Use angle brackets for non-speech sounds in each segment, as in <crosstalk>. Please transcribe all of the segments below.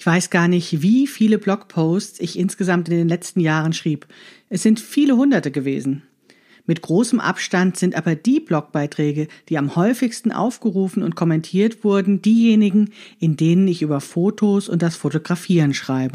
Ich weiß gar nicht, wie viele Blogposts ich insgesamt in den letzten Jahren schrieb. Es sind viele hunderte gewesen. Mit großem Abstand sind aber die Blogbeiträge, die am häufigsten aufgerufen und kommentiert wurden, diejenigen, in denen ich über Fotos und das Fotografieren schreibe.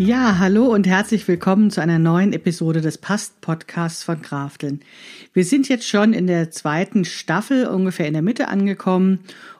Ja, hallo und herzlich willkommen zu einer neuen Episode des Past-Podcasts von Krafteln. Wir sind jetzt schon in der zweiten Staffel ungefähr in der Mitte angekommen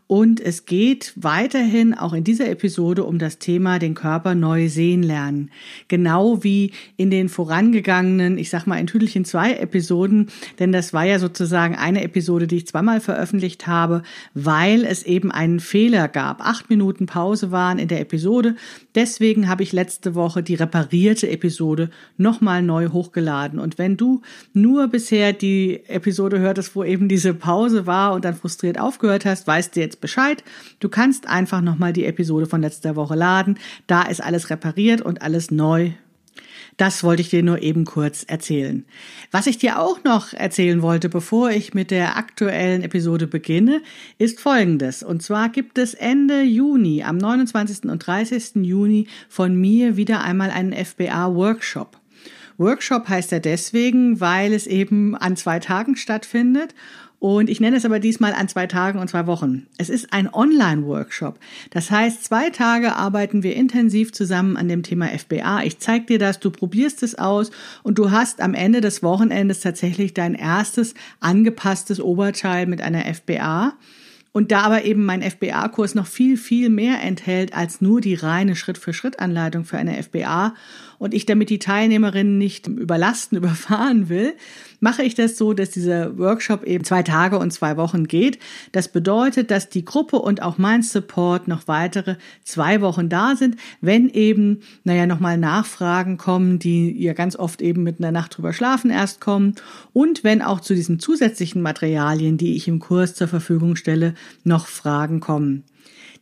und es geht weiterhin auch in dieser Episode um das Thema den Körper neu sehen lernen. Genau wie in den vorangegangenen, ich sag mal in Tüdelchen zwei Episoden, denn das war ja sozusagen eine Episode, die ich zweimal veröffentlicht habe, weil es eben einen Fehler gab. Acht Minuten Pause waren in der Episode. Deswegen habe ich letzte Woche die reparierte Episode nochmal neu hochgeladen. Und wenn du nur bisher die Episode hörtest, wo eben diese Pause war und dann frustriert aufgehört hast, weißt du jetzt Bescheid. Du kannst einfach nochmal die Episode von letzter Woche laden. Da ist alles repariert und alles neu. Das wollte ich dir nur eben kurz erzählen. Was ich dir auch noch erzählen wollte, bevor ich mit der aktuellen Episode beginne, ist Folgendes. Und zwar gibt es Ende Juni, am 29. und 30. Juni von mir wieder einmal einen FBA-Workshop. Workshop heißt er deswegen, weil es eben an zwei Tagen stattfindet und ich nenne es aber diesmal an zwei Tagen und zwei Wochen. Es ist ein Online-Workshop. Das heißt, zwei Tage arbeiten wir intensiv zusammen an dem Thema FBA. Ich zeige dir das, du probierst es aus und du hast am Ende des Wochenendes tatsächlich dein erstes angepasstes Oberteil mit einer FBA. Und da aber eben mein FBA-Kurs noch viel, viel mehr enthält als nur die reine Schritt-für-Schritt-Anleitung für eine FBA und ich damit die Teilnehmerinnen nicht überlasten, <laughs> überfahren will, mache ich das so, dass dieser Workshop eben zwei Tage und zwei Wochen geht. Das bedeutet, dass die Gruppe und auch mein Support noch weitere zwei Wochen da sind, wenn eben, naja, nochmal Nachfragen kommen, die ihr ganz oft eben mit einer Nacht drüber schlafen erst kommen und wenn auch zu diesen zusätzlichen Materialien, die ich im Kurs zur Verfügung stelle, noch Fragen kommen.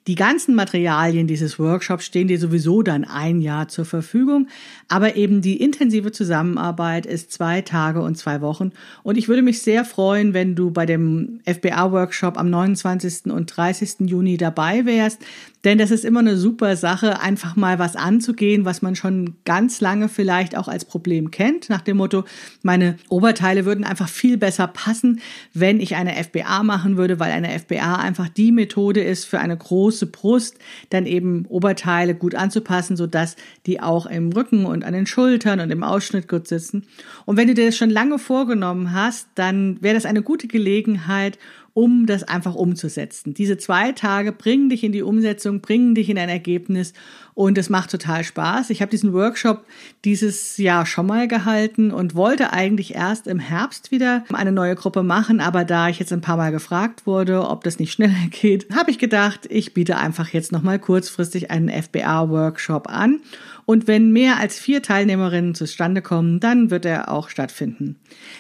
Die ganzen Materialien dieses Workshops stehen dir sowieso dann ein Jahr zur Verfügung, aber eben die intensive Zusammenarbeit ist zwei Tage und zwei Wochen und ich würde mich sehr freuen, wenn du bei dem FBA-Workshop am 29. und 30. Juni dabei wärst, denn das ist immer eine super Sache, einfach mal was anzugehen, was man schon ganz lange vielleicht auch als Problem kennt, nach dem Motto, meine Oberteile würden einfach viel besser passen, wenn ich eine FBA machen würde, weil eine FBA einfach die Methode ist für eine große Brust, dann eben Oberteile gut anzupassen, sodass die auch im Rücken und an den Schultern und im Ausschnitt gut sitzen. Und wenn du dir das schon lange vorgenommen hast, dann wäre das eine gute Gelegenheit, um das einfach umzusetzen. Diese zwei Tage bringen dich in die Umsetzung, bringen dich in ein Ergebnis und es macht total Spaß. Ich habe diesen Workshop dieses Jahr schon mal gehalten und wollte eigentlich erst im Herbst wieder eine neue Gruppe machen, aber da ich jetzt ein paar Mal gefragt wurde, ob das nicht schneller <laughs> geht, habe ich gedacht, ich biete einfach jetzt noch mal kurzfristig einen FBA Workshop an und wenn mehr als vier Teilnehmerinnen zustande kommen, dann wird er auch stattfinden.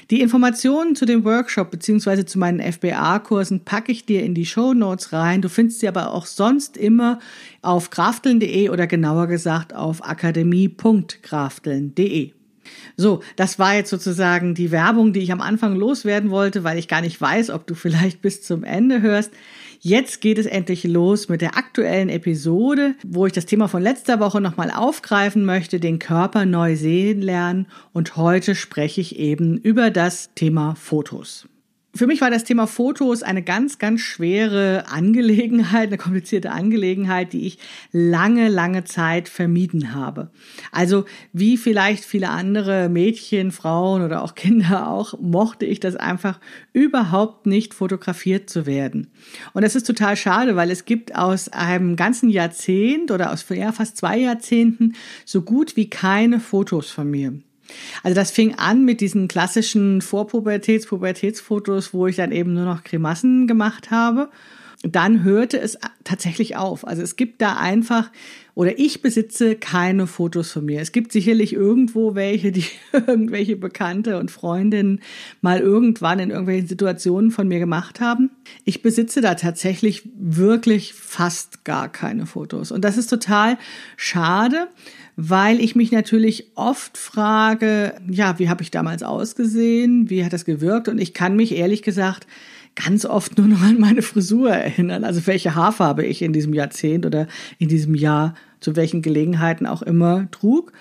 Die Informationen zu dem Workshop beziehungsweise zu meinen FBA-Kursen packe ich dir in die Show Notes rein. Du findest sie aber auch sonst immer auf krafteln.de oder genauer gesagt auf akademie.krafteln.de. So, das war jetzt sozusagen die Werbung, die ich am Anfang loswerden wollte, weil ich gar nicht weiß, ob du vielleicht bis zum Ende hörst. Jetzt geht es endlich los mit der aktuellen Episode, wo ich das Thema von letzter Woche nochmal aufgreifen möchte, den Körper neu sehen lernen. Und heute spreche ich eben über das Thema Fotos. Für mich war das Thema Fotos eine ganz, ganz schwere Angelegenheit, eine komplizierte Angelegenheit, die ich lange, lange Zeit vermieden habe. Also wie vielleicht viele andere Mädchen, Frauen oder auch Kinder auch, mochte ich das einfach überhaupt nicht fotografiert zu werden. Und das ist total schade, weil es gibt aus einem ganzen Jahrzehnt oder aus ja, fast zwei Jahrzehnten so gut wie keine Fotos von mir. Also das fing an mit diesen klassischen Vorpubertäts-, Pubertätsfotos, wo ich dann eben nur noch Grimassen gemacht habe. Dann hörte es tatsächlich auf. Also es gibt da einfach, oder ich besitze keine Fotos von mir. Es gibt sicherlich irgendwo welche, die <laughs> irgendwelche Bekannte und Freundinnen mal irgendwann in irgendwelchen Situationen von mir gemacht haben. Ich besitze da tatsächlich wirklich fast gar keine Fotos. Und das ist total schade, weil ich mich natürlich oft frage, ja, wie habe ich damals ausgesehen, wie hat das gewirkt und ich kann mich ehrlich gesagt ganz oft nur noch an meine Frisur erinnern, also welche Haarfarbe ich in diesem Jahrzehnt oder in diesem Jahr zu welchen Gelegenheiten auch immer trug.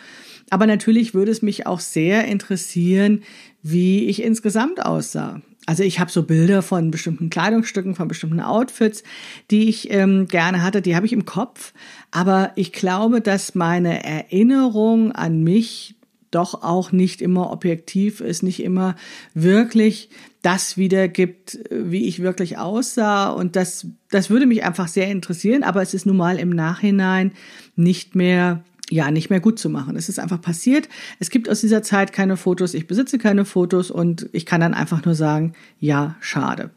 Aber natürlich würde es mich auch sehr interessieren, wie ich insgesamt aussah. Also ich habe so Bilder von bestimmten Kleidungsstücken, von bestimmten Outfits, die ich ähm, gerne hatte, die habe ich im Kopf. Aber ich glaube, dass meine Erinnerung an mich doch auch nicht immer objektiv ist, nicht immer wirklich das wiedergibt, wie ich wirklich aussah. Und das, das würde mich einfach sehr interessieren. Aber es ist nun mal im Nachhinein nicht mehr ja, nicht mehr gut zu machen. Es ist einfach passiert. Es gibt aus dieser Zeit keine Fotos. Ich besitze keine Fotos und ich kann dann einfach nur sagen, ja, schade.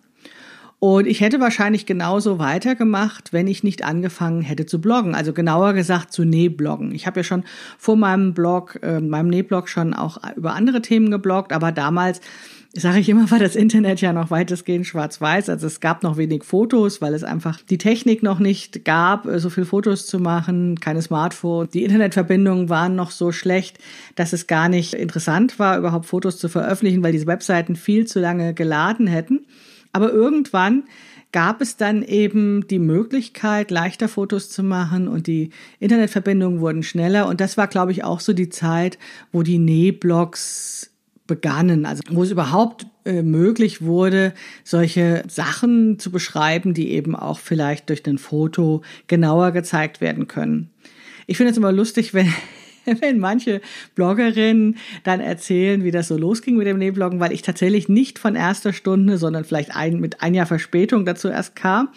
Und ich hätte wahrscheinlich genauso weitergemacht, wenn ich nicht angefangen hätte zu bloggen. Also genauer gesagt zu Nähbloggen. Ich habe ja schon vor meinem Blog, äh, meinem Nähblog schon auch über andere Themen gebloggt, aber damals sage ich immer, war das Internet ja noch weitestgehend schwarz-weiß. Also es gab noch wenig Fotos, weil es einfach die Technik noch nicht gab, äh, so viel Fotos zu machen, keine Smartphones. Die Internetverbindungen waren noch so schlecht, dass es gar nicht interessant war, überhaupt Fotos zu veröffentlichen, weil diese Webseiten viel zu lange geladen hätten. Aber irgendwann gab es dann eben die Möglichkeit, leichter Fotos zu machen und die Internetverbindungen wurden schneller. Und das war, glaube ich, auch so die Zeit, wo die Nähblogs begannen, also wo es überhaupt äh, möglich wurde, solche Sachen zu beschreiben, die eben auch vielleicht durch ein Foto genauer gezeigt werden können. Ich finde es immer lustig, <laughs> wenn wenn manche Bloggerinnen dann erzählen, wie das so losging mit dem Nähbloggen, weil ich tatsächlich nicht von erster Stunde, sondern vielleicht ein, mit ein Jahr Verspätung dazu erst kam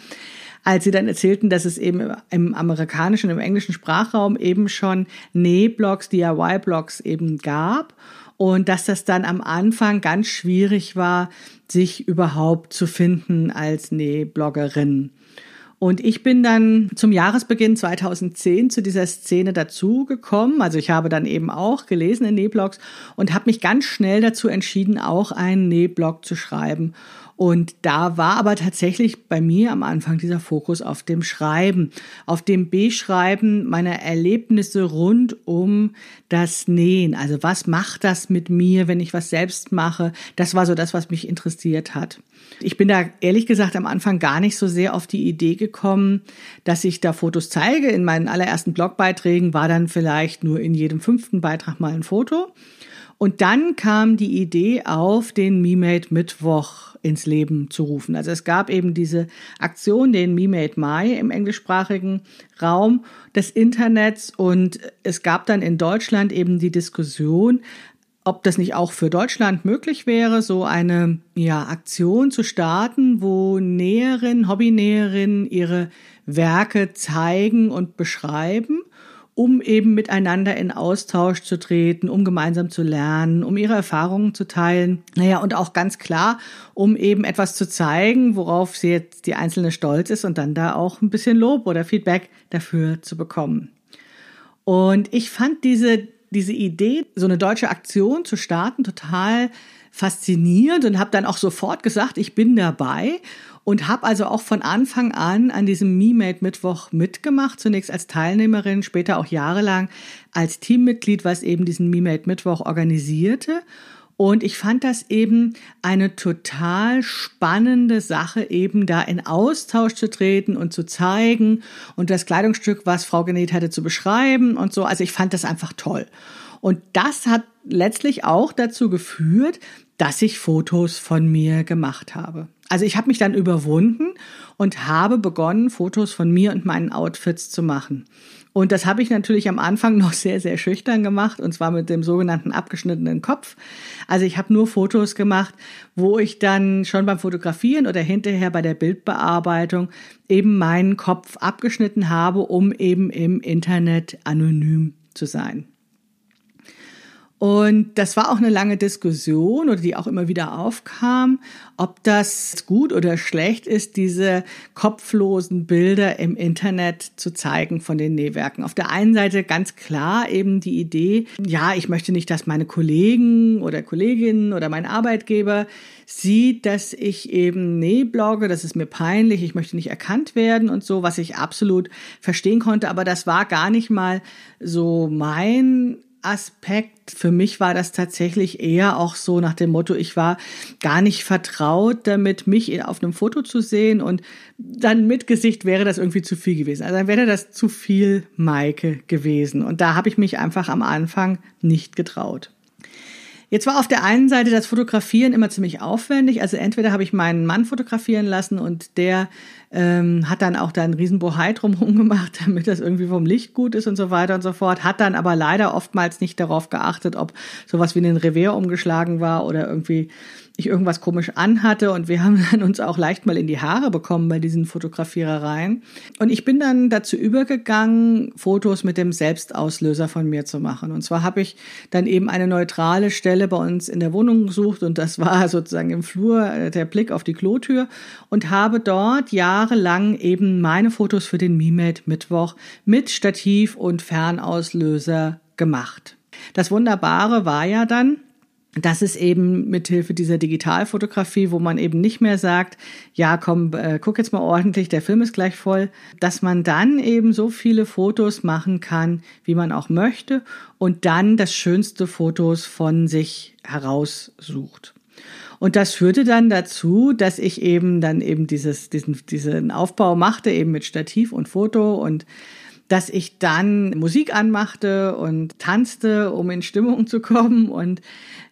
als sie dann erzählten, dass es eben im amerikanischen, im englischen Sprachraum eben schon Nähblogs, DIY-Blogs eben gab und dass das dann am Anfang ganz schwierig war, sich überhaupt zu finden als Nähbloggerin. Und ich bin dann zum Jahresbeginn 2010 zu dieser Szene dazugekommen. Also ich habe dann eben auch gelesen in Nähblogs und habe mich ganz schnell dazu entschieden, auch einen Nähblog zu schreiben. Und da war aber tatsächlich bei mir am Anfang dieser Fokus auf dem Schreiben, auf dem Beschreiben meiner Erlebnisse rund um das Nähen. Also was macht das mit mir, wenn ich was selbst mache? Das war so das, was mich interessiert hat. Ich bin da ehrlich gesagt am Anfang gar nicht so sehr auf die Idee gekommen, dass ich da Fotos zeige. In meinen allerersten Blogbeiträgen war dann vielleicht nur in jedem fünften Beitrag mal ein Foto. Und dann kam die Idee auf, den MeMade Mittwoch ins Leben zu rufen. Also es gab eben diese Aktion, den MeMade Mai im englischsprachigen Raum des Internets und es gab dann in Deutschland eben die Diskussion, ob das nicht auch für Deutschland möglich wäre, so eine ja, Aktion zu starten, wo Näherinnen, Hobbynäherinnen ihre Werke zeigen und beschreiben um eben miteinander in Austausch zu treten, um gemeinsam zu lernen, um ihre Erfahrungen zu teilen. Naja, und auch ganz klar, um eben etwas zu zeigen, worauf sie jetzt die Einzelne stolz ist und dann da auch ein bisschen Lob oder Feedback dafür zu bekommen. Und ich fand diese, diese Idee, so eine deutsche Aktion zu starten, total faszinierend und habe dann auch sofort gesagt, ich bin dabei und habe also auch von Anfang an an diesem MeMade Mittwoch mitgemacht, zunächst als Teilnehmerin, später auch jahrelang als Teammitglied, was eben diesen MeMade Mittwoch organisierte. Und ich fand das eben eine total spannende Sache, eben da in Austausch zu treten und zu zeigen und das Kleidungsstück, was Frau genäht hatte, zu beschreiben und so. Also ich fand das einfach toll. Und das hat letztlich auch dazu geführt, dass ich Fotos von mir gemacht habe. Also ich habe mich dann überwunden und habe begonnen, Fotos von mir und meinen Outfits zu machen. Und das habe ich natürlich am Anfang <laughs> noch sehr, sehr schüchtern gemacht, und zwar mit dem sogenannten abgeschnittenen Kopf. Also ich habe nur Fotos gemacht, wo ich dann schon beim Fotografieren oder hinterher bei der Bildbearbeitung eben meinen Kopf abgeschnitten habe, um eben im Internet anonym zu sein. Und das war auch eine lange Diskussion oder die auch immer wieder aufkam, ob das gut oder schlecht ist, diese kopflosen Bilder im Internet zu zeigen von den Nähwerken. Auf der einen Seite ganz klar eben die Idee, ja, ich möchte nicht, dass meine Kollegen oder Kolleginnen oder mein Arbeitgeber sieht, dass ich eben nähblogge, das ist mir peinlich, ich möchte nicht erkannt werden und so, was ich absolut verstehen konnte, aber das war gar nicht mal so mein Aspekt. Für mich war das tatsächlich eher auch so nach dem Motto, ich war gar nicht vertraut damit, mich auf einem Foto zu sehen und dann mit Gesicht wäre das irgendwie zu viel gewesen. Also dann wäre das zu viel Maike gewesen. Und da habe ich mich einfach am Anfang nicht getraut. Jetzt war auf der einen Seite das Fotografieren immer ziemlich aufwendig. Also entweder habe ich meinen Mann fotografieren lassen und der ähm, hat dann auch da einen riesen Bohai drumherum gemacht, <laughs> damit das irgendwie vom Licht gut ist und so weiter und so fort. Hat dann aber leider oftmals nicht darauf geachtet, ob sowas wie ein Revier umgeschlagen war oder irgendwie ich irgendwas komisch anhatte und wir <laughs> haben dann uns auch leicht mal in die Haare bekommen bei diesen Fotografierereien. Und ich bin dann dazu übergegangen, Fotos mit dem Selbstauslöser von mir zu machen. Und zwar habe ich dann eben eine neutrale Stelle bei uns in der Wohnung gesucht und das war <laughs> sozusagen im Flur äh, der Blick auf die Klotür und habe dort jahrelang eben meine Fotos für den MiMed Mittwoch mit Stativ und Fernauslöser gemacht. Das Wunderbare war ja dann, das ist eben mithilfe dieser Digitalfotografie, wo man eben nicht mehr sagt, ja, komm, äh, guck jetzt mal ordentlich, der Film ist gleich voll, dass man dann eben so viele Fotos machen kann, wie man auch möchte und dann das schönste Fotos von sich heraussucht. Und das führte dann dazu, dass ich eben dann eben dieses, diesen, diesen Aufbau machte, eben mit Stativ und Foto und dass ich dann Musik anmachte und tanzte, um in Stimmung zu kommen und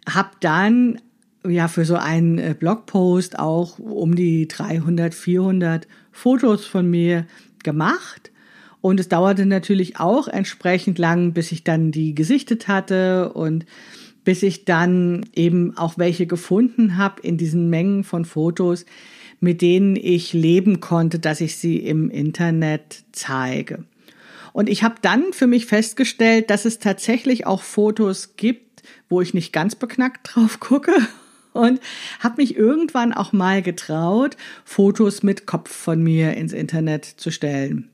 habe dann ja für so einen äh, Blogpost auch um die 300, 400 Fotos von mir gemacht. Und es dauerte natürlich auch entsprechend lang, bis ich dann die gesichtet hatte und bis ich dann eben auch welche gefunden habe in diesen Mengen von Fotos, mit denen ich leben konnte, dass ich sie im Internet zeige. Und ich habe dann für mich festgestellt, dass es tatsächlich auch Fotos gibt, wo ich nicht ganz beknackt drauf gucke und habe mich irgendwann auch mal getraut, Fotos mit Kopf von mir ins Internet zu stellen.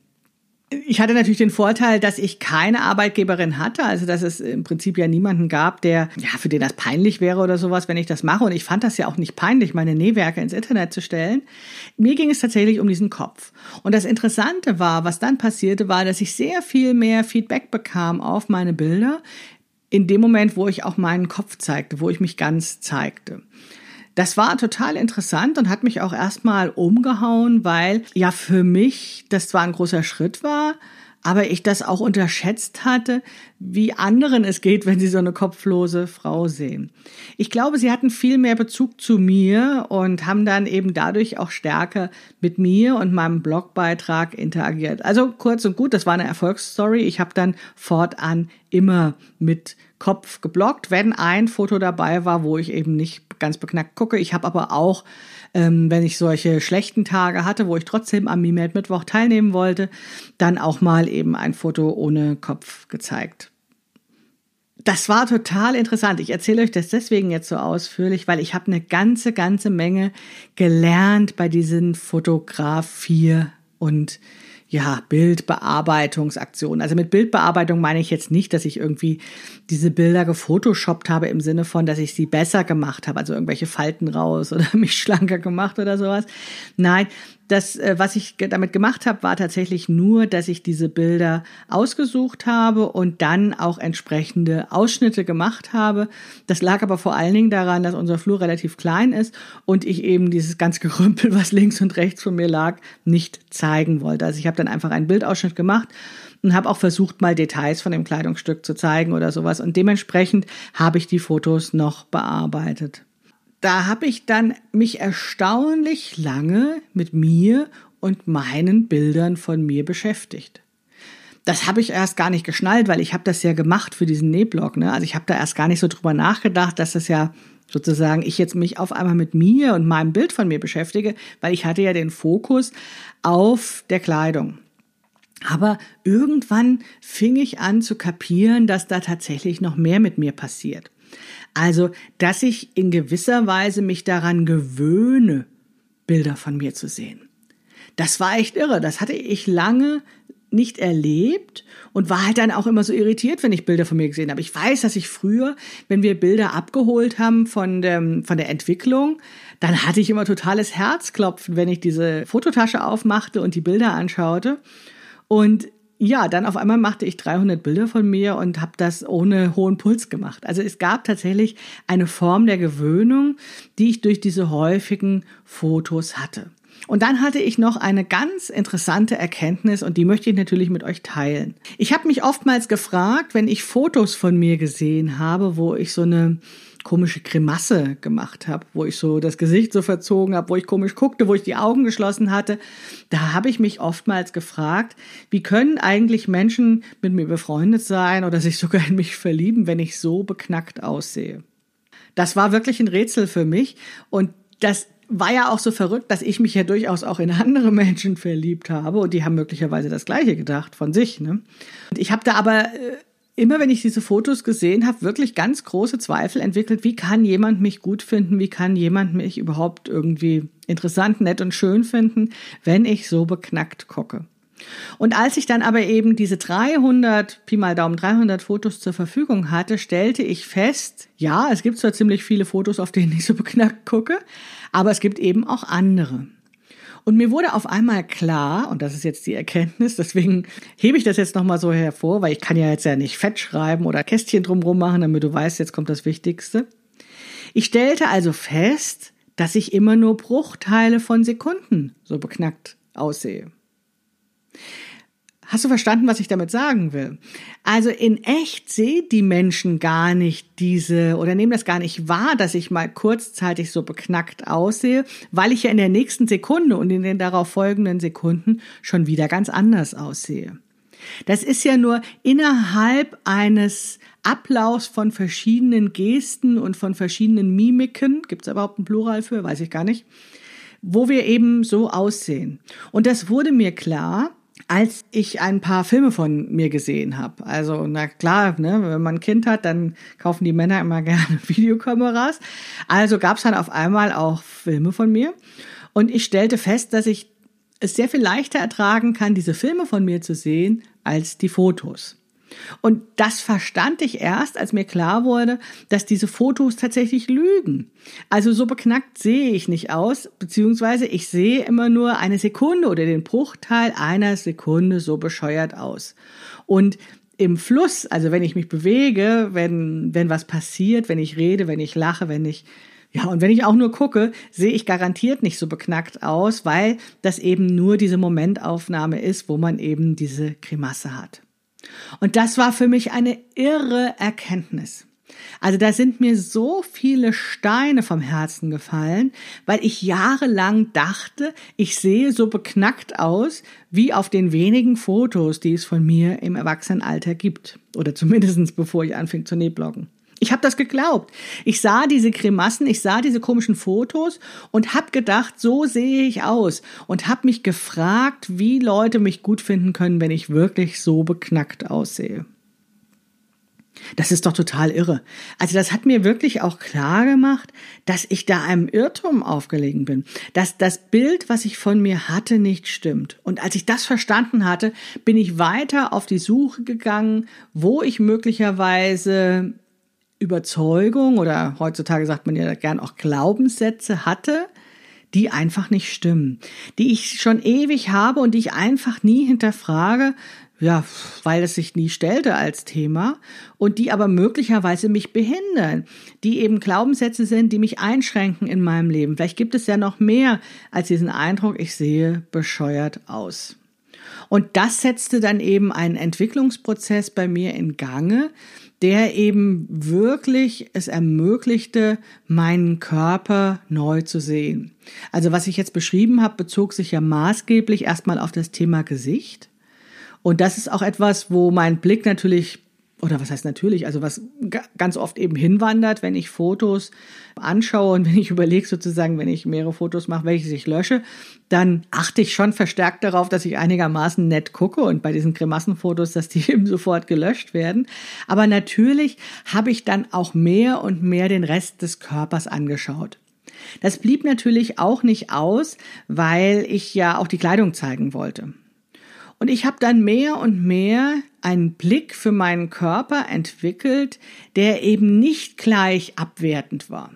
Ich hatte natürlich den Vorteil, dass ich keine Arbeitgeberin hatte, also dass es im Prinzip ja niemanden gab, der, ja, für den das peinlich wäre oder sowas, wenn ich das mache. Und ich fand das ja auch nicht peinlich, meine Nähwerke ins Internet zu stellen. Mir ging es tatsächlich um diesen Kopf. Und das Interessante war, was dann passierte, war, dass ich sehr viel mehr Feedback bekam auf meine Bilder, in dem Moment, wo ich auch meinen Kopf zeigte, wo ich mich ganz zeigte. Das war total interessant und hat mich auch erstmal umgehauen, weil ja für mich das zwar ein großer Schritt war, aber ich das auch unterschätzt hatte, wie anderen es geht, wenn sie so eine kopflose Frau sehen. Ich glaube, sie hatten viel mehr Bezug zu mir und haben dann eben dadurch auch stärker mit mir und meinem Blogbeitrag interagiert. Also kurz und gut, das war eine Erfolgsstory. Ich habe dann fortan immer mit Kopf geblockt, wenn ein Foto dabei war, wo ich eben nicht ganz beknackt gucke. Ich habe aber auch ähm, wenn ich solche schlechten Tage hatte, wo ich trotzdem am Mimet Mittwoch teilnehmen wollte, dann auch mal eben ein Foto ohne Kopf gezeigt. Das war total interessant. Ich erzähle euch das deswegen jetzt so ausführlich, weil ich habe eine ganze, ganze Menge gelernt bei diesen Fotografie und ja, Bildbearbeitungsaktion. Also mit Bildbearbeitung meine ich jetzt nicht, dass ich irgendwie diese Bilder gefotoshoppt habe im Sinne von, dass ich sie besser gemacht habe, also irgendwelche Falten raus oder <laughs> mich schlanker gemacht oder sowas. Nein, Das, äh, was ich damit gemacht habe, war tatsächlich nur, dass ich diese Bilder ausgesucht habe und dann auch entsprechende Ausschnitte gemacht habe. Das lag aber vor allen Dingen daran, dass unser Flur relativ klein ist und ich eben dieses ganze <laughs> Gerümpel, was links und rechts von mir lag, nicht zeigen wollte. Also ich habe dann einfach einen Bildausschnitt gemacht und habe auch versucht, mal Details von dem Kleidungsstück zu zeigen oder sowas. Und dementsprechend habe ich die Fotos noch bearbeitet da habe ich dann mich erstaunlich lange mit mir und meinen Bildern von mir beschäftigt. Das habe ich erst gar nicht geschnallt, weil ich habe das ja gemacht für diesen Nähblog. Ne? Also ich habe da erst gar nicht so drüber nachgedacht, dass das ja sozusagen ich jetzt mich auf einmal mit mir und meinem Bild von mir beschäftige, weil ich hatte ja den Fokus auf der Kleidung. Aber irgendwann fing ich an zu kapieren, dass da tatsächlich noch mehr mit mir passiert. Also, dass ich in gewisser Weise mich daran gewöhne, Bilder von mir zu sehen. Das war echt irre. Das hatte ich lange nicht erlebt und war halt dann auch immer so irritiert, wenn ich Bilder von mir gesehen habe. Ich weiß, dass ich früher, wenn wir Bilder abgeholt haben von, dem, von der Entwicklung, dann hatte ich immer totales Herzklopfen, wenn ich diese Fototasche aufmachte und die Bilder anschaute. Und ja, dann auf einmal machte ich 300 Bilder von mir und habe das ohne hohen Puls gemacht. Also es gab tatsächlich eine Form der Gewöhnung, die ich durch diese häufigen Fotos hatte. Und dann hatte ich noch eine ganz interessante Erkenntnis und die möchte ich natürlich mit euch teilen. Ich habe mich oftmals gefragt, wenn ich Fotos von mir gesehen habe, wo ich so eine komische Grimasse gemacht habe, wo ich so das Gesicht so verzogen habe, wo ich komisch guckte, wo ich die Augen geschlossen hatte. Da habe ich mich oftmals gefragt, wie können eigentlich Menschen mit mir befreundet sein oder sich sogar in mich verlieben, wenn ich so beknackt aussehe. Das war wirklich ein Rätsel für mich und das war ja auch so verrückt, dass ich mich ja durchaus auch in andere Menschen verliebt habe und die haben möglicherweise das Gleiche gedacht von sich. Ne? Und ich habe da aber äh, immer wenn ich diese Fotos gesehen habe, wirklich ganz große Zweifel entwickelt, wie kann jemand mich gut finden, wie kann jemand mich überhaupt irgendwie interessant, nett und schön finden, wenn ich so beknackt gucke. Und als ich dann aber eben diese 300, Pi mal Daumen 300 Fotos zur Verfügung hatte, stellte ich fest, ja, es gibt zwar ziemlich viele Fotos, auf denen ich so beknackt gucke, aber es gibt eben auch andere. Und mir wurde auf einmal klar, und das ist jetzt die Erkenntnis, deswegen hebe ich das jetzt nochmal so hervor, weil ich kann ja jetzt ja nicht fett schreiben oder Kästchen drumrum machen, damit du weißt, jetzt kommt das Wichtigste. Ich stellte also fest, dass ich immer nur Bruchteile von Sekunden so beknackt aussehe. Hast du verstanden, was ich damit sagen will? Also in echt sehen die Menschen gar nicht diese oder nehmen das gar nicht wahr, dass ich mal kurzzeitig so beknackt aussehe, weil ich ja in der nächsten Sekunde und in den darauf folgenden Sekunden schon wieder ganz anders aussehe. Das ist ja nur innerhalb eines Ablaufs von verschiedenen Gesten und von verschiedenen Mimiken, gibt es überhaupt ein Plural für, weiß ich gar nicht, wo wir eben so aussehen. Und das wurde mir klar, als ich ein paar Filme von mir gesehen habe. Also, na klar, ne, wenn man ein Kind hat, dann kaufen die Männer immer <laughs> gerne Videokameras. Also gab es dann auf einmal auch Filme von mir. Und ich stellte fest, dass ich es sehr viel leichter ertragen kann, diese Filme von mir zu sehen, als die Fotos. Und das verstand ich erst, als mir klar wurde, dass diese Fotos tatsächlich lügen. Also so beknackt sehe ich nicht aus, beziehungsweise ich sehe immer nur eine Sekunde oder den Bruchteil einer Sekunde so bescheuert aus. Und im Fluss, also wenn ich mich bewege, wenn, wenn was passiert, wenn ich rede, wenn ich lache, wenn ich ja, und wenn ich auch nur gucke, sehe ich garantiert nicht so beknackt aus, weil das eben nur diese Momentaufnahme ist, wo man eben diese Grimasse hat. Und das war für mich eine irre Erkenntnis. Also da sind mir so viele Steine vom Herzen gefallen, weil ich jahrelang dachte, ich sehe so beknackt aus wie auf den wenigen Fotos, die es von mir im Erwachsenenalter gibt. Oder zumindestens bevor ich anfing zu nähbloggen. Ich habe das geglaubt. Ich sah diese Grimassen, ich sah diese komischen Fotos und habe gedacht, so sehe ich aus und habe mich gefragt, wie Leute mich gut finden können, wenn ich wirklich so beknackt aussehe. Das ist doch total irre. Also das hat mir wirklich auch klar gemacht, dass ich da einem Irrtum aufgelegen bin, dass das Bild, was ich von mir hatte, nicht stimmt. Und als ich das verstanden hatte, bin ich weiter auf die Suche gegangen, wo ich möglicherweise Überzeugung oder heutzutage sagt man ja gern auch Glaubenssätze hatte, die einfach nicht stimmen, die ich schon ewig habe und die ich einfach nie hinterfrage, ja, weil es sich nie stellte als Thema und die aber möglicherweise mich behindern, die eben Glaubenssätze sind, die mich einschränken in meinem Leben. Vielleicht gibt es ja noch mehr als diesen Eindruck, ich sehe bescheuert aus. Und das setzte dann eben einen Entwicklungsprozess bei mir in Gange, der eben wirklich es ermöglichte, meinen Körper neu zu sehen. Also was ich jetzt beschrieben habe, bezog sich ja maßgeblich erstmal auf das Thema Gesicht. Und das ist auch etwas, wo mein Blick natürlich oder was heißt natürlich, also was ganz oft eben hinwandert, wenn ich Fotos anschaue und <laughs> wenn ich überlege sozusagen, wenn ich mehrere Fotos mache, welche ich lösche, dann achte ich schon verstärkt darauf, dass ich einigermaßen nett gucke und bei diesen Grimassenfotos, dass die <laughs> eben sofort gelöscht werden. Aber natürlich habe ich dann auch mehr und mehr den Rest des Körpers angeschaut. Das blieb natürlich auch nicht aus, weil ich ja auch die Kleidung zeigen wollte. Und ich habe dann mehr und mehr einen Blick für meinen Körper entwickelt, der eben nicht gleich abwertend war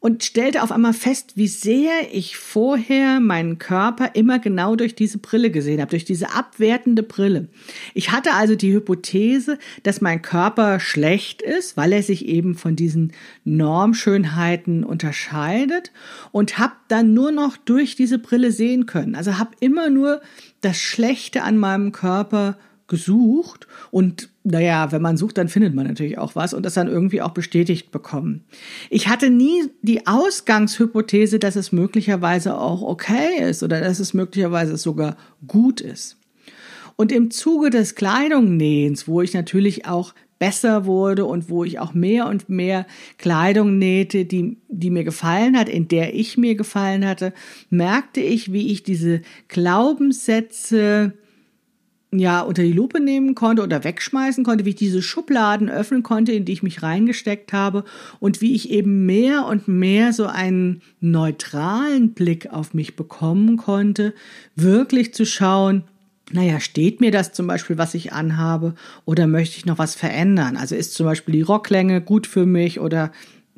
und stellte auf einmal fest, wie sehr ich vorher meinen Körper immer genau durch diese Brille gesehen habe, durch diese abwertende Brille. Ich hatte also die Hypothese, dass mein Körper schlecht ist, weil er sich eben von diesen Normschönheiten unterscheidet und habe dann nur noch durch diese Brille sehen können. Also habe immer nur das Schlechte an meinem Körper gesucht und naja, wenn man sucht, dann findet man natürlich auch was und das dann irgendwie auch bestätigt bekommen. Ich hatte nie die Ausgangshypothese, dass es möglicherweise auch okay ist oder dass es möglicherweise sogar gut ist. Und im Zuge des Kleidungnähens, wo ich natürlich auch besser wurde und wo ich auch mehr und mehr Kleidung nähte, die, die mir gefallen hat, in der ich mir gefallen hatte, merkte ich, wie ich diese Glaubenssätze ja unter die Lupe nehmen konnte oder wegschmeißen konnte, wie ich diese Schubladen öffnen konnte, in die ich mich reingesteckt habe und wie ich eben mehr und mehr so einen neutralen Blick auf mich bekommen konnte, wirklich zu schauen, naja, steht mir das zum Beispiel, was ich anhabe, oder möchte ich noch was verändern? Also ist zum Beispiel die Rocklänge gut für mich oder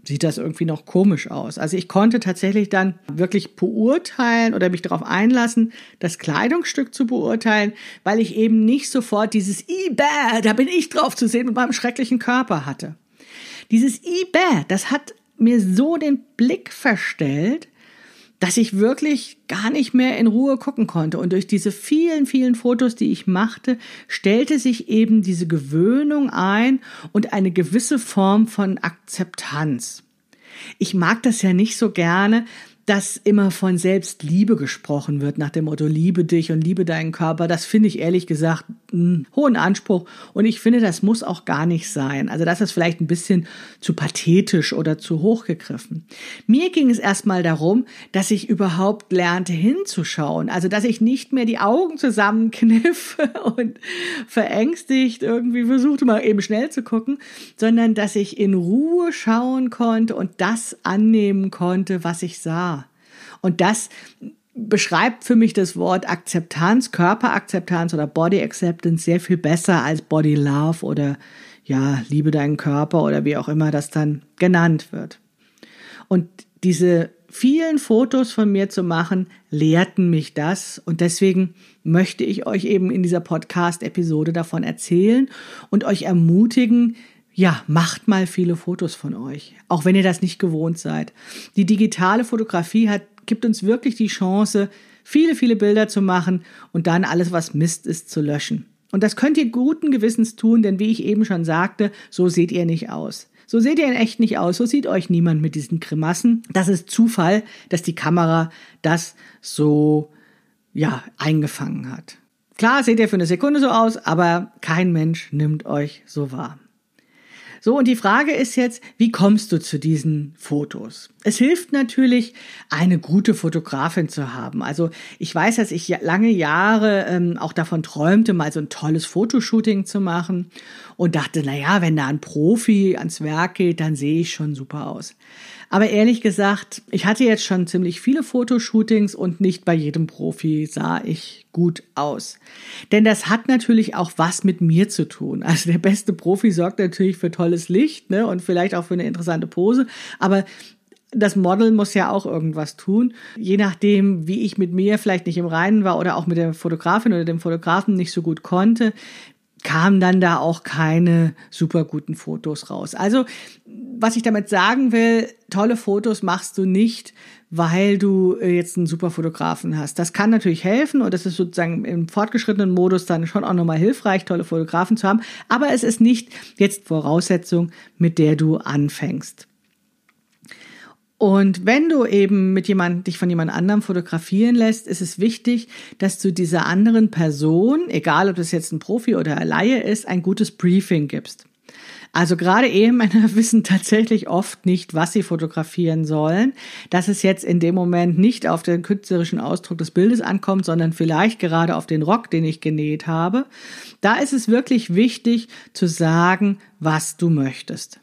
sieht das irgendwie noch komisch aus. Also ich konnte tatsächlich dann wirklich beurteilen oder mich darauf einlassen, das Kleidungsstück zu beurteilen, weil ich eben nicht sofort dieses I-Bäh, da bin ich drauf zu sehen mit meinem schrecklichen Körper hatte. Dieses I-Bäh, das hat mir so den Blick verstellt, dass ich wirklich gar nicht mehr in Ruhe gucken konnte. Und durch diese vielen, vielen Fotos, die ich machte, stellte sich eben diese Gewöhnung ein und eine gewisse Form von Akzeptanz. Ich mag das ja nicht so gerne, dass immer von Selbstliebe gesprochen wird, nach dem Motto, liebe dich und liebe deinen Körper, das finde ich ehrlich gesagt einen hohen Anspruch und ich finde, das muss auch gar nicht sein. Also das ist vielleicht ein bisschen zu pathetisch oder zu hochgegriffen. Mir ging es erstmal darum, dass ich überhaupt lernte hinzuschauen, also dass ich nicht mehr die Augen zusammenkniff <laughs> und verängstigt irgendwie versuchte mal eben schnell zu gucken, sondern dass ich in Ruhe schauen konnte und das annehmen konnte, was ich sah. Und das beschreibt für mich das Wort Akzeptanz, Körperakzeptanz oder Body Acceptance sehr viel besser als Body Love oder ja, liebe deinen Körper oder wie auch immer das dann genannt wird. Und diese vielen Fotos von mir zu machen, lehrten mich das und deswegen möchte ich euch eben in dieser Podcast-Episode davon erzählen und euch ermutigen, ja, macht mal viele Fotos von euch, auch wenn ihr das nicht gewohnt seid. Die digitale Fotografie hat, gibt uns wirklich die Chance, viele, viele Bilder zu machen und dann alles, was Mist ist, zu löschen. Und das könnt ihr guten Gewissens tun, denn wie ich eben schon sagte, so seht ihr nicht aus. So seht ihr in echt nicht aus, so sieht euch niemand mit diesen Grimassen. Das ist Zufall, dass die Kamera das so, ja, eingefangen hat. Klar seht ihr für eine Sekunde so aus, aber kein Mensch nimmt euch so wahr. So, und die Frage ist jetzt, wie kommst du zu diesen Fotos? Es hilft natürlich, eine gute Fotografin zu haben. Also ich weiß, dass ich lange Jahre ähm, auch davon träumte, mal so ein tolles Fotoshooting zu machen und dachte, na ja, wenn da ein Profi ans Werk geht, dann sehe ich schon super aus. Aber ehrlich gesagt, ich hatte jetzt schon ziemlich viele Fotoshootings und nicht bei jedem Profi sah ich gut aus. Denn das hat natürlich auch was mit mir zu tun. Also der beste Profi sorgt natürlich für tolles Licht ne, und vielleicht auch für eine interessante Pose. Aber das Model muss ja auch irgendwas tun. Je nachdem, wie ich mit mir vielleicht nicht im Reinen war oder auch mit der Fotografin oder dem Fotografen nicht so gut konnte, kamen dann da auch keine super guten Fotos raus. Also, was ich damit sagen will, tolle Fotos machst du nicht, weil du äh, jetzt einen super Fotografen hast. Das kann natürlich helfen und das ist sozusagen im fortgeschrittenen Modus dann schon auch nochmal hilfreich, tolle Fotografen zu haben. Aber es ist nicht jetzt Voraussetzung, mit der du anfängst. Und wenn du eben mit jemand, dich von jemand anderem fotografieren lässt, ist es wichtig, dass du dieser anderen Person, egal ob das jetzt ein Profi oder ein Laie ist, ein gutes Briefing gibst. Also gerade Ehemänner <laughs> wissen tatsächlich oft nicht, was sie fotografieren sollen, dass es jetzt in dem Moment nicht auf den künstlerischen Ausdruck des Bildes ankommt, sondern vielleicht gerade auf den Rock, den ich genäht habe. Da ist es wirklich wichtig zu sagen, was du möchtest.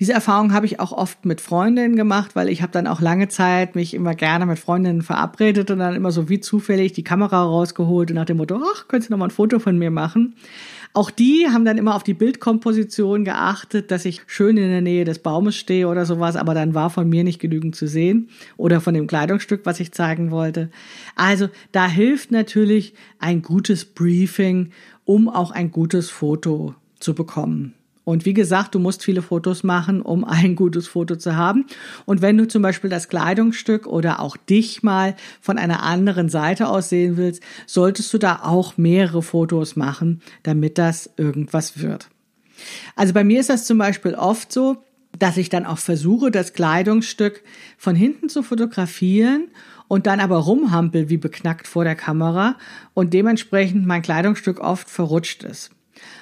Diese Erfahrung habe ich auch oft mit Freundinnen gemacht, weil ich habe dann auch lange Zeit mich immer gerne mit Freundinnen verabredet und dann immer so wie zufällig die Kamera rausgeholt und nach dem Motto, ach, könntest du noch mal ein Foto von mir machen? Auch die haben dann immer auf die Bildkomposition geachtet, dass ich schön in der Nähe des Baumes stehe oder sowas, aber dann war von mir nicht genügend zu sehen oder von dem Kleidungsstück, was ich zeigen wollte. Also da hilft natürlich ein gutes Briefing, um auch ein gutes Foto zu bekommen. Und wie gesagt, du musst viele Fotos machen, um ein gutes Foto zu haben. Und wenn du zum Beispiel das Kleidungsstück oder auch dich mal von einer anderen Seite aus sehen willst, solltest du da auch mehrere Fotos machen, damit das irgendwas wird. Also bei mir ist das zum Beispiel oft so, dass ich dann auch versuche, das Kleidungsstück von hinten zu fotografieren und dann aber rumhampel wie beknackt vor der Kamera und dementsprechend mein Kleidungsstück oft verrutscht ist.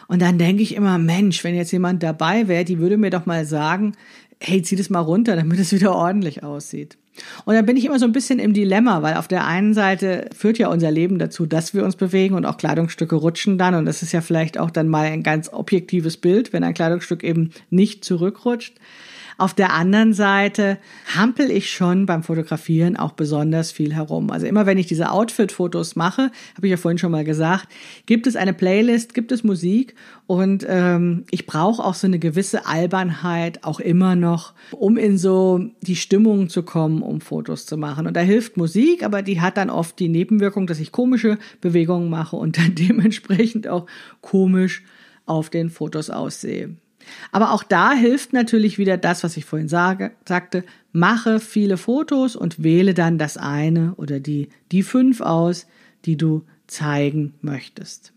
Und dann denke ich immer, Mensch, wenn jetzt jemand dabei wäre, die würde mir doch mal sagen, hey, zieh das mal runter, damit es wieder ordentlich aussieht. Und dann bin ich immer so ein bisschen im Dilemma, weil auf der einen Seite führt ja unser Leben dazu, dass wir uns bewegen und auch Kleidungsstücke rutschen dann. Und das ist ja vielleicht auch dann mal ein ganz objektives Bild, wenn ein Kleidungsstück eben nicht zurückrutscht. Auf der anderen Seite hampel ich schon beim Fotografieren auch besonders viel herum. Also immer wenn ich diese Outfit-Fotos mache, habe ich ja vorhin schon mal gesagt, gibt es eine Playlist, gibt es Musik und ähm, ich brauche auch so eine gewisse Albernheit auch immer noch, um in so die Stimmung zu kommen, um Fotos zu machen. Und da hilft Musik, aber die hat dann oft die Nebenwirkung, dass ich komische Bewegungen mache und dann <laughs> dementsprechend auch komisch auf den Fotos aussehe. Aber auch da hilft natürlich wieder das, was ich vorhin sage, sagte, mache viele Fotos und wähle dann das eine oder die, die fünf aus, die du zeigen möchtest.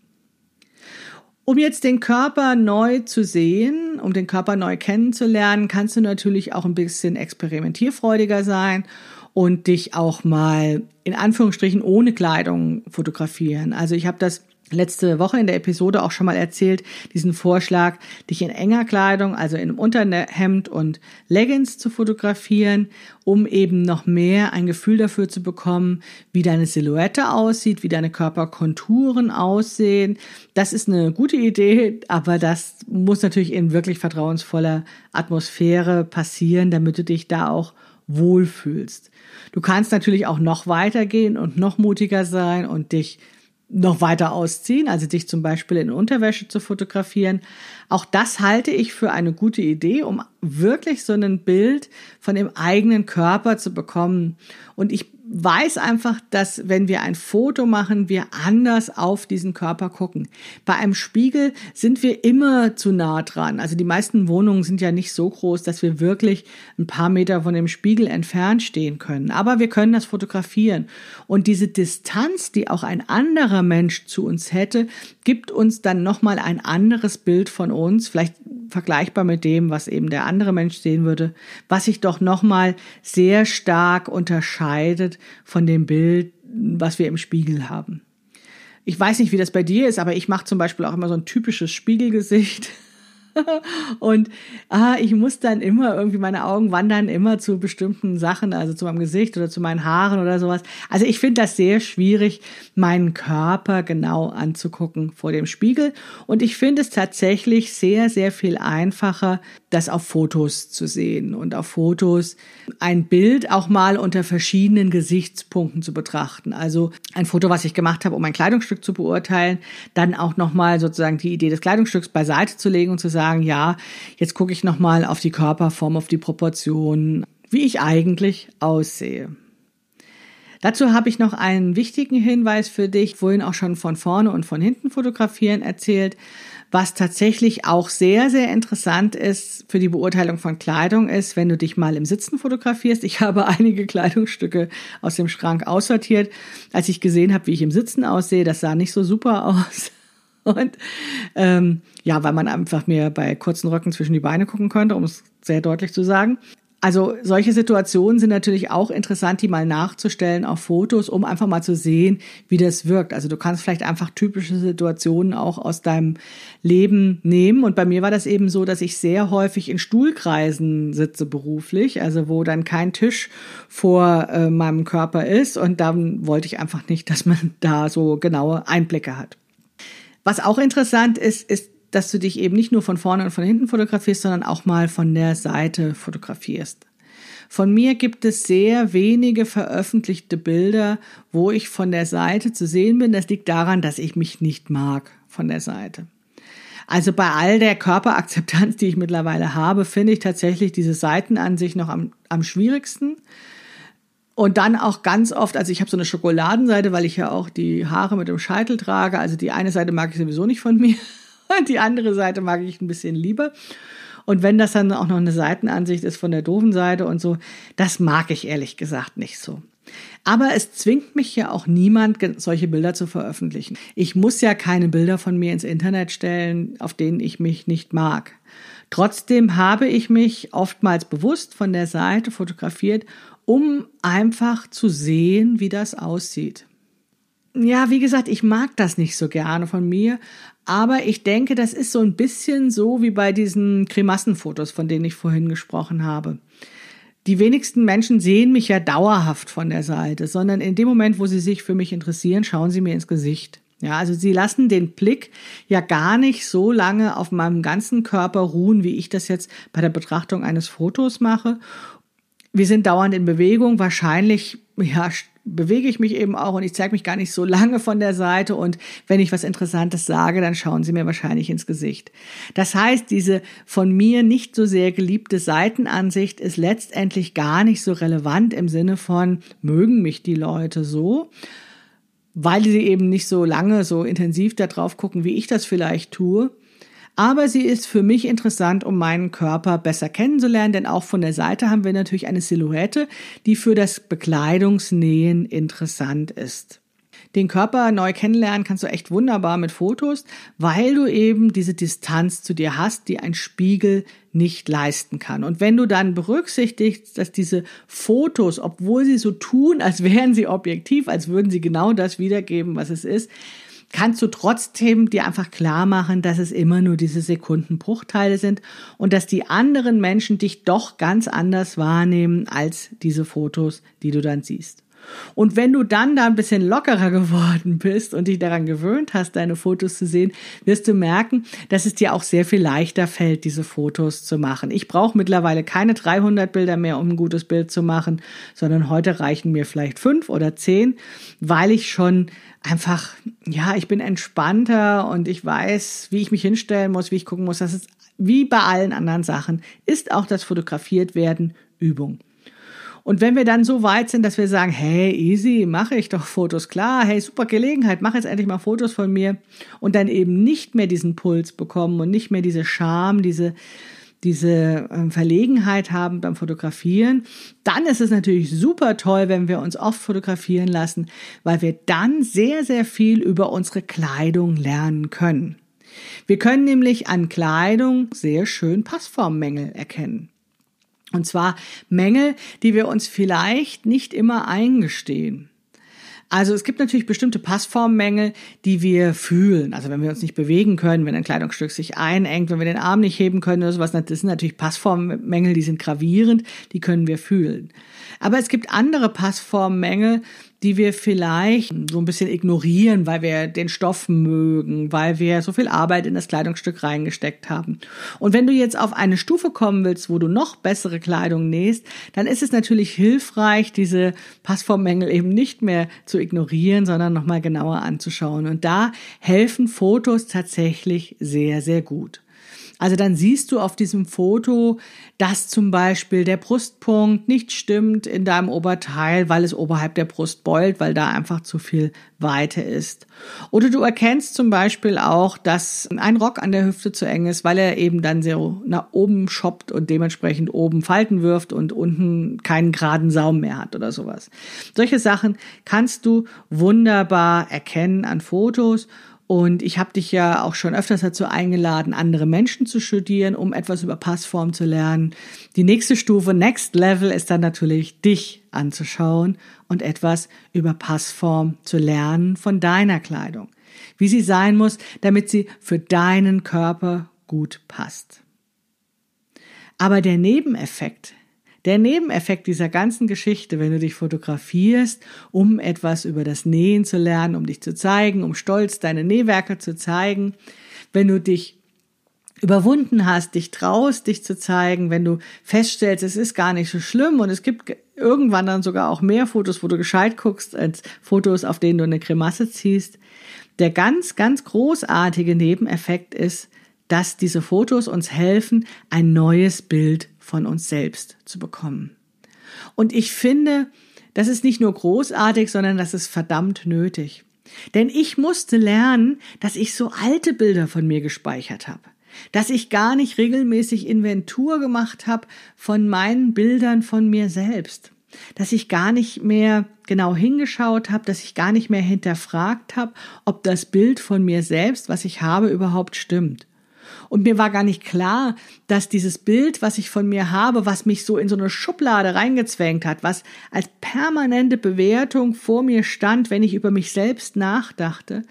Um jetzt den Körper neu zu sehen, um den Körper neu kennenzulernen, kannst du natürlich auch ein bisschen experimentierfreudiger sein und dich auch mal in Anführungsstrichen ohne Kleidung fotografieren. Also ich habe das letzte Woche in der Episode auch schon mal erzählt, diesen Vorschlag, dich in enger Kleidung, also in einem Unterhemd und Leggings zu fotografieren, um eben noch mehr ein Gefühl dafür zu bekommen, wie deine Silhouette aussieht, wie deine Körperkonturen aussehen. Das ist eine gute Idee, aber das muss natürlich in wirklich vertrauensvoller Atmosphäre passieren, damit du dich da auch wohlfühlst. Du kannst natürlich auch noch weitergehen und noch mutiger sein und dich noch weiter ausziehen, also dich zum Beispiel in Unterwäsche zu fotografieren. Auch das halte ich für eine gute Idee, um wirklich so ein Bild von dem eigenen Körper zu bekommen. Und ich weiß einfach, dass wenn wir ein Foto machen, wir anders auf diesen Körper gucken. Bei einem Spiegel sind wir immer zu nah dran. Also die meisten Wohnungen sind ja nicht so groß, dass wir wirklich ein paar Meter von dem Spiegel entfernt stehen können. Aber wir können das fotografieren. Und diese Distanz, die auch ein anderer Mensch zu uns hätte, gibt uns dann nochmal ein anderes Bild von uns, vielleicht vergleichbar mit dem, was eben der andere Mensch sehen würde, was sich doch nochmal sehr stark unterscheidet von dem Bild, was wir im Spiegel haben. Ich weiß nicht, wie das bei dir ist, aber ich mache zum Beispiel auch immer so ein typisches Spiegelgesicht. <laughs> <laughs> und ah, ich muss dann immer irgendwie, meine Augen wandern immer zu bestimmten Sachen, also zu meinem Gesicht oder zu meinen Haaren oder sowas. Also ich finde das sehr schwierig, meinen Körper genau anzugucken vor dem Spiegel. Und ich finde es tatsächlich sehr, sehr viel einfacher, das auf Fotos zu sehen und auf Fotos ein Bild auch mal unter verschiedenen Gesichtspunkten zu betrachten. Also ein Foto, was ich gemacht habe, um ein Kleidungsstück zu beurteilen, dann auch nochmal sozusagen die Idee des Kleidungsstücks beiseite zu legen und zu sagen, ja, jetzt gucke ich nochmal auf die Körperform, auf die Proportionen, wie ich eigentlich aussehe. Dazu habe ich noch einen wichtigen Hinweis für dich, vorhin auch schon von vorne und von hinten fotografieren erzählt, was tatsächlich auch sehr, sehr interessant ist für die Beurteilung von Kleidung ist, wenn du dich mal im Sitzen fotografierst. Ich habe einige Kleidungsstücke aus dem Schrank aussortiert, als ich gesehen habe, wie ich im Sitzen aussehe. Das sah nicht so super aus. Und ähm, ja, weil man einfach mir bei kurzen Röcken zwischen die Beine gucken könnte, um es sehr deutlich zu sagen. Also solche Situationen sind natürlich auch interessant, die mal nachzustellen auf Fotos, um einfach mal zu sehen, wie das wirkt. Also du kannst vielleicht einfach typische Situationen auch aus deinem Leben nehmen. Und bei mir war das eben so, dass ich sehr häufig in Stuhlkreisen sitze beruflich, also wo dann kein Tisch vor äh, meinem Körper ist. Und dann wollte ich einfach nicht, dass man <laughs> da so genaue Einblicke hat. Was auch interessant ist, ist dass du dich eben nicht nur von vorne und von hinten fotografierst, sondern auch mal von der Seite fotografierst. Von mir gibt es sehr wenige veröffentlichte Bilder, wo ich von der Seite zu sehen bin. Das liegt daran, dass ich mich nicht mag von der Seite. Also bei all der Körperakzeptanz, die ich mittlerweile habe, finde ich tatsächlich diese Seitenansicht noch am, am schwierigsten. Und dann auch ganz oft, also ich habe so eine Schokoladenseite, weil ich ja auch die Haare mit dem Scheitel trage. Also die eine Seite mag ich sowieso nicht von <laughs> mir. Die andere Seite mag ich ein bisschen lieber. Und wenn das dann auch noch eine Seitenansicht ist von der doofen Seite und so, das mag ich ehrlich gesagt nicht so. Aber es zwingt mich ja auch niemand, solche Bilder zu veröffentlichen. Ich muss ja keine Bilder von mir ins Internet stellen, auf denen ich mich nicht mag. Trotzdem habe ich mich oftmals bewusst von der Seite fotografiert, um einfach zu sehen, wie das aussieht. Ja, wie gesagt, ich mag das nicht so gerne von mir, aber ich denke, das ist so ein bisschen so wie bei diesen Grimassenfotos, von denen ich vorhin gesprochen habe. Die wenigsten Menschen sehen mich ja dauerhaft von der Seite, sondern in dem Moment, wo sie sich für mich interessieren, schauen sie mir ins Gesicht. Ja, also sie lassen den Blick ja gar nicht so lange auf meinem ganzen Körper ruhen, wie ich das jetzt bei der Betrachtung eines Fotos mache. Wir sind dauernd in Bewegung, wahrscheinlich ja, bewege ich mich eben auch und ich zeige mich gar nicht so lange von der Seite und wenn ich was Interessantes sage, dann schauen sie mir wahrscheinlich ins Gesicht. Das heißt, diese von mir nicht so sehr geliebte Seitenansicht ist letztendlich gar nicht so relevant im Sinne von, mögen mich die Leute so, weil sie eben nicht so lange, so intensiv da drauf gucken, wie ich das vielleicht tue, aber sie ist für mich interessant, um meinen Körper besser kennenzulernen, denn auch von der Seite haben wir natürlich eine Silhouette, die für das Bekleidungsnähen interessant ist. Den Körper neu kennenlernen kannst du echt wunderbar mit Fotos, weil du eben diese Distanz zu dir hast, die ein Spiegel nicht leisten kann. Und wenn du dann berücksichtigst, dass diese Fotos, obwohl sie so tun, als wären sie objektiv, als würden sie genau das wiedergeben, was es ist, kannst du trotzdem dir einfach klar machen, dass es immer nur diese Sekundenbruchteile sind und dass die anderen Menschen dich doch ganz anders wahrnehmen als diese Fotos, die du dann siehst. Und wenn du dann da ein bisschen lockerer geworden bist und dich daran gewöhnt hast, deine Fotos zu sehen, wirst du merken, dass es dir auch sehr viel leichter fällt, diese Fotos zu machen. Ich brauche mittlerweile keine 300 Bilder mehr, um ein gutes Bild zu machen, sondern heute reichen mir vielleicht fünf oder zehn, weil ich schon einfach, ja, ich bin entspannter und ich weiß, wie ich mich hinstellen muss, wie ich gucken muss. Das ist wie bei allen anderen Sachen, ist auch das Fotografiert werden Übung. Und wenn wir dann so weit sind, dass wir sagen, hey, easy, mache ich doch Fotos, klar, hey, super Gelegenheit, mach jetzt endlich mal Fotos von mir und dann eben nicht mehr diesen Puls bekommen und nicht mehr diese Scham, diese, diese ähm, Verlegenheit haben beim Fotografieren, dann ist es natürlich super toll, wenn wir uns oft fotografieren lassen, weil wir dann sehr, sehr viel über unsere Kleidung lernen können. Wir können nämlich an Kleidung sehr schön Passformmängel erkennen. Und zwar Mängel, die wir uns vielleicht nicht immer eingestehen. Also es gibt natürlich bestimmte Passformmängel, die wir fühlen. Also wenn wir uns nicht bewegen können, wenn ein Kleidungsstück sich einengt, wenn wir den Arm nicht heben können oder sowas, das sind natürlich Passformmängel, die sind gravierend, die können wir fühlen. Aber es gibt andere Passformmängel, die wir vielleicht so ein bisschen ignorieren, weil wir den Stoff mögen, weil wir so viel Arbeit in das Kleidungsstück reingesteckt haben. Und wenn du jetzt auf eine Stufe kommen willst, wo du noch bessere Kleidung nähst, dann ist es natürlich hilfreich, diese Passformmängel eben nicht mehr zu ignorieren, sondern nochmal genauer anzuschauen. Und da helfen Fotos tatsächlich sehr, sehr gut. Also dann siehst du auf diesem Foto, dass zum Beispiel der Brustpunkt nicht stimmt in deinem Oberteil, weil es oberhalb der Brust beult, weil da einfach zu viel Weite ist. Oder du erkennst zum Beispiel auch, dass ein Rock an der Hüfte zu eng ist, weil er eben dann so nach oben schoppt und dementsprechend oben Falten wirft und unten keinen geraden Saum mehr hat oder sowas. Solche Sachen kannst du wunderbar erkennen an Fotos und ich habe dich ja auch schon öfters dazu eingeladen, andere Menschen zu studieren, um etwas über Passform zu lernen. Die nächste Stufe, Next Level, ist dann natürlich dich anzuschauen und etwas über Passform zu lernen von deiner Kleidung. Wie sie sein muss, damit sie für deinen Körper gut passt. Aber der Nebeneffekt, der Nebeneffekt dieser ganzen Geschichte, wenn du dich fotografierst, um etwas über das Nähen zu lernen, um dich zu zeigen, um stolz deine Nähwerke zu zeigen, wenn du dich überwunden hast, dich traust, dich zu zeigen, wenn du feststellst, es ist gar nicht so schlimm und es gibt irgendwann dann sogar auch mehr Fotos, wo du gescheit guckst, als Fotos, auf denen du eine Kremasse ziehst. Der ganz, ganz großartige Nebeneffekt ist, dass diese Fotos uns helfen, ein neues Bild von uns selbst zu bekommen. Und ich finde, das ist nicht nur großartig, sondern das ist verdammt nötig. Denn ich musste lernen, dass ich so alte Bilder von mir gespeichert habe. Dass ich gar nicht regelmäßig Inventur gemacht habe von meinen Bildern von mir selbst. Dass ich gar nicht mehr genau hingeschaut habe, dass ich gar nicht mehr hinterfragt habe, ob das Bild von mir selbst, was ich habe, überhaupt stimmt. Und mir war gar nicht klar, dass dieses Bild, was ich von mir habe, was mich so in so eine Schublade reingezwängt hat, was als permanente Bewertung vor mir stand, wenn ich über mich selbst nachdachte,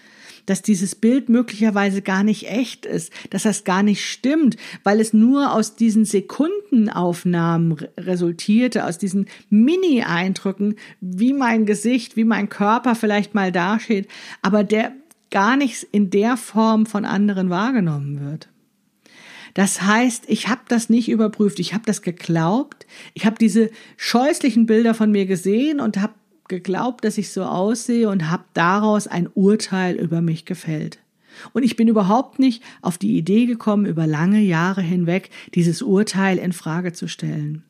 dass dieses Bild möglicherweise gar nicht echt ist, dass das gar nicht stimmt, weil es nur aus diesen Sekundenaufnahmen resultierte, aus diesen Mini-Eindrücken, wie mein Gesicht, wie mein Körper vielleicht mal dasteht, aber der gar nicht in der Form von anderen wahrgenommen wird. Das heißt, ich habe das nicht überprüft, ich habe das geglaubt, ich habe diese scheußlichen Bilder von mir gesehen und habe geglaubt, dass ich so aussehe und habe daraus ein Urteil über mich gefällt. Und ich bin überhaupt nicht auf die Idee gekommen, über lange Jahre hinweg dieses Urteil in Frage zu stellen.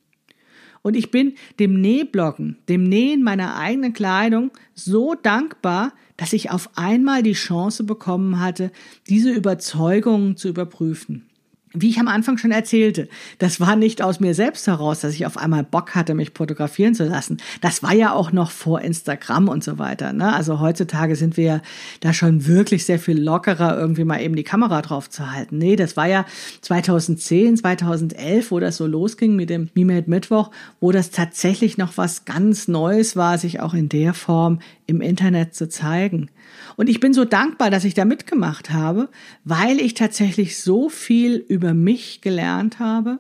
Und ich bin dem Nähblocken, dem Nähen meiner eigenen Kleidung so dankbar, dass ich auf einmal die Chance bekommen hatte, diese Überzeugungen zu überprüfen. Wie ich am Anfang schon erzählte, das war nicht aus mir selbst heraus, dass ich auf einmal Bock hatte, mich fotografieren zu lassen. Das war ja auch noch vor Instagram und so weiter. Ne? Also heutzutage sind wir da schon wirklich sehr viel lockerer, irgendwie mal eben die Kamera drauf zu halten. Nee, das war ja 2010, 2011, wo das so losging mit dem Mimate Mittwoch, wo das tatsächlich noch was ganz Neues war, sich auch in der Form im Internet zu zeigen. Und ich bin so dankbar, dass ich da mitgemacht habe, weil ich tatsächlich so viel über mich gelernt habe,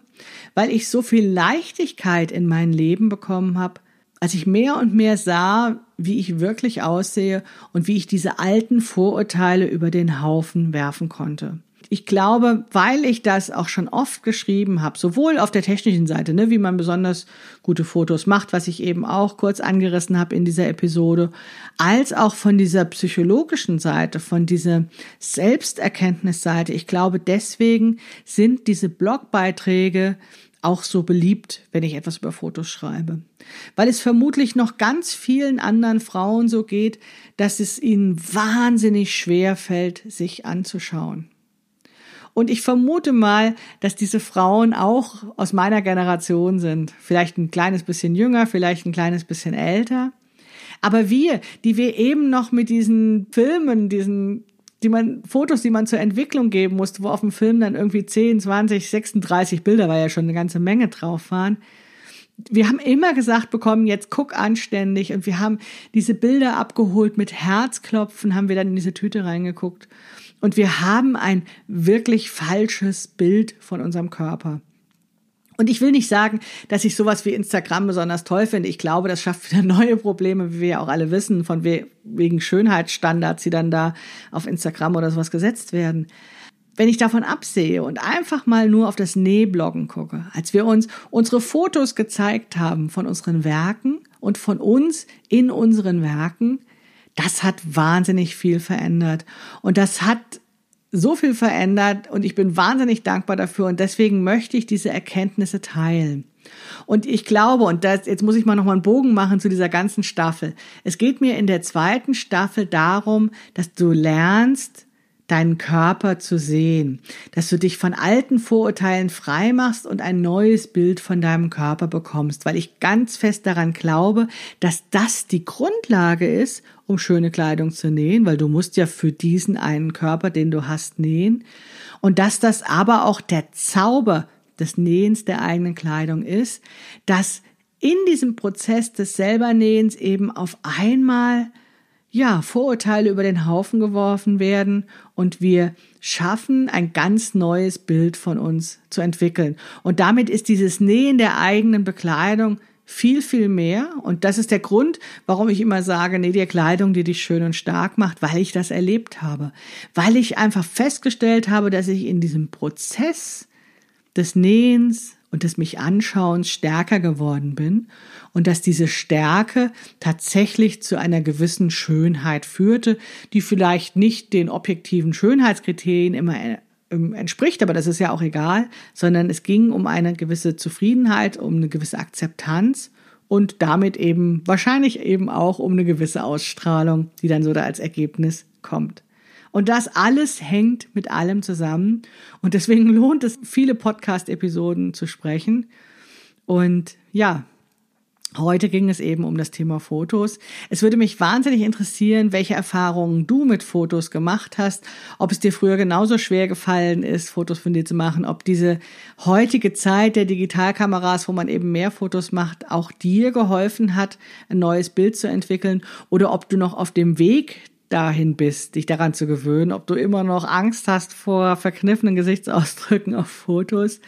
weil ich so viel Leichtigkeit in mein Leben bekommen habe, als ich mehr und mehr sah, wie ich wirklich aussehe und wie ich diese alten Vorurteile über den Haufen werfen konnte ich glaube, weil ich das auch schon oft geschrieben habe, sowohl auf der technischen Seite, ne, wie man besonders gute Fotos macht, was ich eben auch kurz angerissen habe in dieser Episode, als auch von dieser psychologischen Seite, von dieser Selbsterkenntnisseite. Ich glaube, deswegen sind diese Blogbeiträge auch so beliebt, wenn ich etwas über Fotos schreibe. Weil es vermutlich noch ganz vielen anderen Frauen so geht, dass es ihnen wahnsinnig schwer fällt, sich anzuschauen. Und ich vermute mal, dass diese Frauen auch aus meiner Generation sind. Vielleicht ein kleines bisschen jünger, vielleicht ein kleines bisschen älter. Aber wir, die wir eben noch mit diesen Filmen, diesen die man, Fotos, die man zur Entwicklung geben musste, wo auf dem Film dann irgendwie 10, 20, 36 Bilder, war ja schon eine ganze Menge drauf waren. Wir haben immer gesagt bekommen, jetzt guck anständig und wir haben diese Bilder abgeholt mit Herzklopfen, haben wir dann in diese Tüte reingeguckt und wir haben ein wirklich falsches Bild von unserem Körper. Und ich will nicht sagen, dass ich sowas wie Instagram besonders toll finde. Ich glaube, das schafft wieder <laughs> neue Probleme, wie wir ja auch alle wissen, von wegen Schönheitsstandards, die dann da auf Instagram oder sowas gesetzt werden. Wenn ich davon absehe und einfach mal nur auf das Nähbloggen gucke, als wir uns unsere Fotos gezeigt haben von unseren Werken und von uns in unseren Werken, das hat wahnsinnig viel verändert. Und das hat so viel verändert und ich bin wahnsinnig dankbar dafür und deswegen möchte ich diese Erkenntnisse teilen. Und ich glaube, und das, jetzt muss ich mal nochmal einen Bogen machen zu dieser ganzen Staffel. Es geht mir in der zweiten Staffel darum, dass du lernst, deinen Körper zu sehen, dass du dich von alten Vorurteilen frei machst und ein neues Bild von deinem Körper bekommst, weil ich ganz fest daran glaube, dass das die Grundlage ist, um schöne Kleidung zu nähen, weil du musst ja für diesen einen Körper, den du hast, nähen. Und dass das aber auch der Zauber des Nähens der eigenen Kleidung ist, dass in diesem Prozess des Selbernähens eben auf einmal ja, Vorurteile über den Haufen geworfen werden und wir schaffen, ein ganz neues Bild von uns zu entwickeln. Und damit ist dieses Nähen der eigenen Bekleidung viel, viel mehr. Und das ist der Grund, warum ich immer sage, näh dir Kleidung, die dich schön und stark macht, weil ich das erlebt habe. Weil ich einfach festgestellt habe, dass ich in diesem Prozess des Nähens und des mich Anschauens stärker geworden bin und dass diese Stärke tatsächlich zu einer gewissen Schönheit führte, die vielleicht nicht den objektiven Schönheitskriterien immer ähm, entspricht, aber das ist ja auch egal, sondern es ging um eine gewisse Zufriedenheit, um eine gewisse Akzeptanz und damit eben wahrscheinlich eben auch um eine gewisse Ausstrahlung, die dann so da als Ergebnis kommt. Und das alles hängt mit allem zusammen. Und deswegen <laughs> lohnt es, viele Podcast-Episoden zu sprechen. Und ja, Heute ging es eben um das Thema Fotos. Es würde mich wahnsinnig interessieren, welche Erfahrungen du mit Fotos gemacht hast, ob es dir früher genauso schwer gefallen ist, Fotos von dir zu machen, ob diese heutige Zeit der Digitalkameras, wo man eben mehr Fotos macht, auch dir geholfen hat, ein neues Bild zu entwickeln oder ob du noch auf dem Weg dahin bist, dich daran zu gewöhnen, ob du immer noch Angst hast vor verkniffenen Gesichtsausdrücken auf Fotos,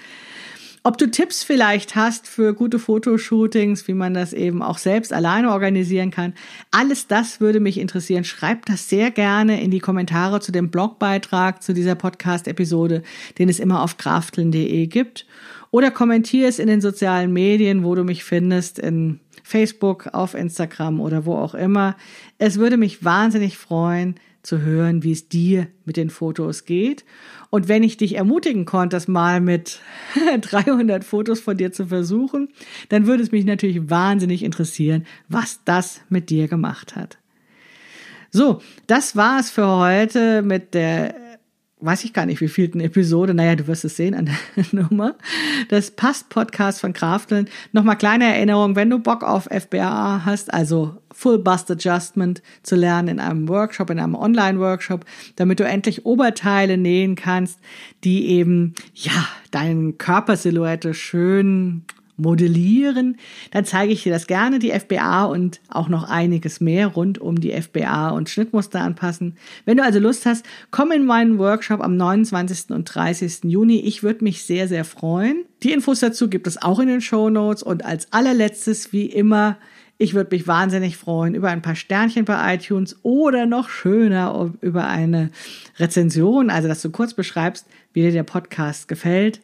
ob du Tipps vielleicht hast für gute Fotoshootings, wie man das eben auch selbst alleine organisieren kann. Alles das würde mich interessieren. Schreib das sehr gerne in die Kommentare zu dem Blogbeitrag zu dieser Podcast-Episode, den es immer auf krafteln.de gibt. Oder kommentier es in den sozialen Medien, wo du mich findest, in Facebook, auf Instagram oder wo auch immer. Es würde mich wahnsinnig freuen zu hören, wie es dir mit den Fotos geht. Und wenn ich dich ermutigen konnte, das mal mit <laughs> 300 Fotos von dir zu versuchen, dann würde es mich natürlich wahnsinnig interessieren, was das mit dir gemacht hat. So, das war es für heute mit der weiß ich gar nicht, wie vielten Episode, naja, du wirst es sehen an <laughs> der Nummer, das Passt-Podcast von Krafteln. Nochmal kleine Erinnerung, wenn du Bock auf FBA hast, also Full Bust Adjustment zu lernen in einem Workshop, in einem Online-Workshop, damit du endlich Oberteile nähen kannst, die eben, ja, deinen Körpersilhouette schön modellieren, dann zeige ich dir das gerne, die FBA und auch noch einiges mehr rund um die FBA und Schnittmuster anpassen. Wenn du also Lust hast, komm in meinen Workshop am 29. und 30. Juni. Ich würde mich sehr, sehr freuen. Die Infos dazu gibt es auch in den Show Notes und als allerletztes, wie immer, ich würde mich wahnsinnig freuen über ein paar Sternchen bei iTunes oder noch schöner über eine Rezension, also dass du kurz beschreibst, wie dir der Podcast gefällt.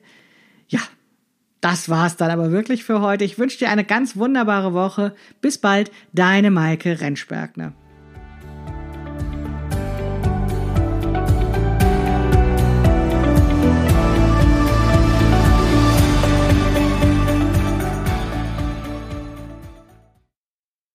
Das war's dann aber wirklich für heute. Ich wünsche dir eine ganz wunderbare Woche. Bis bald, deine Maike Rentschbergner.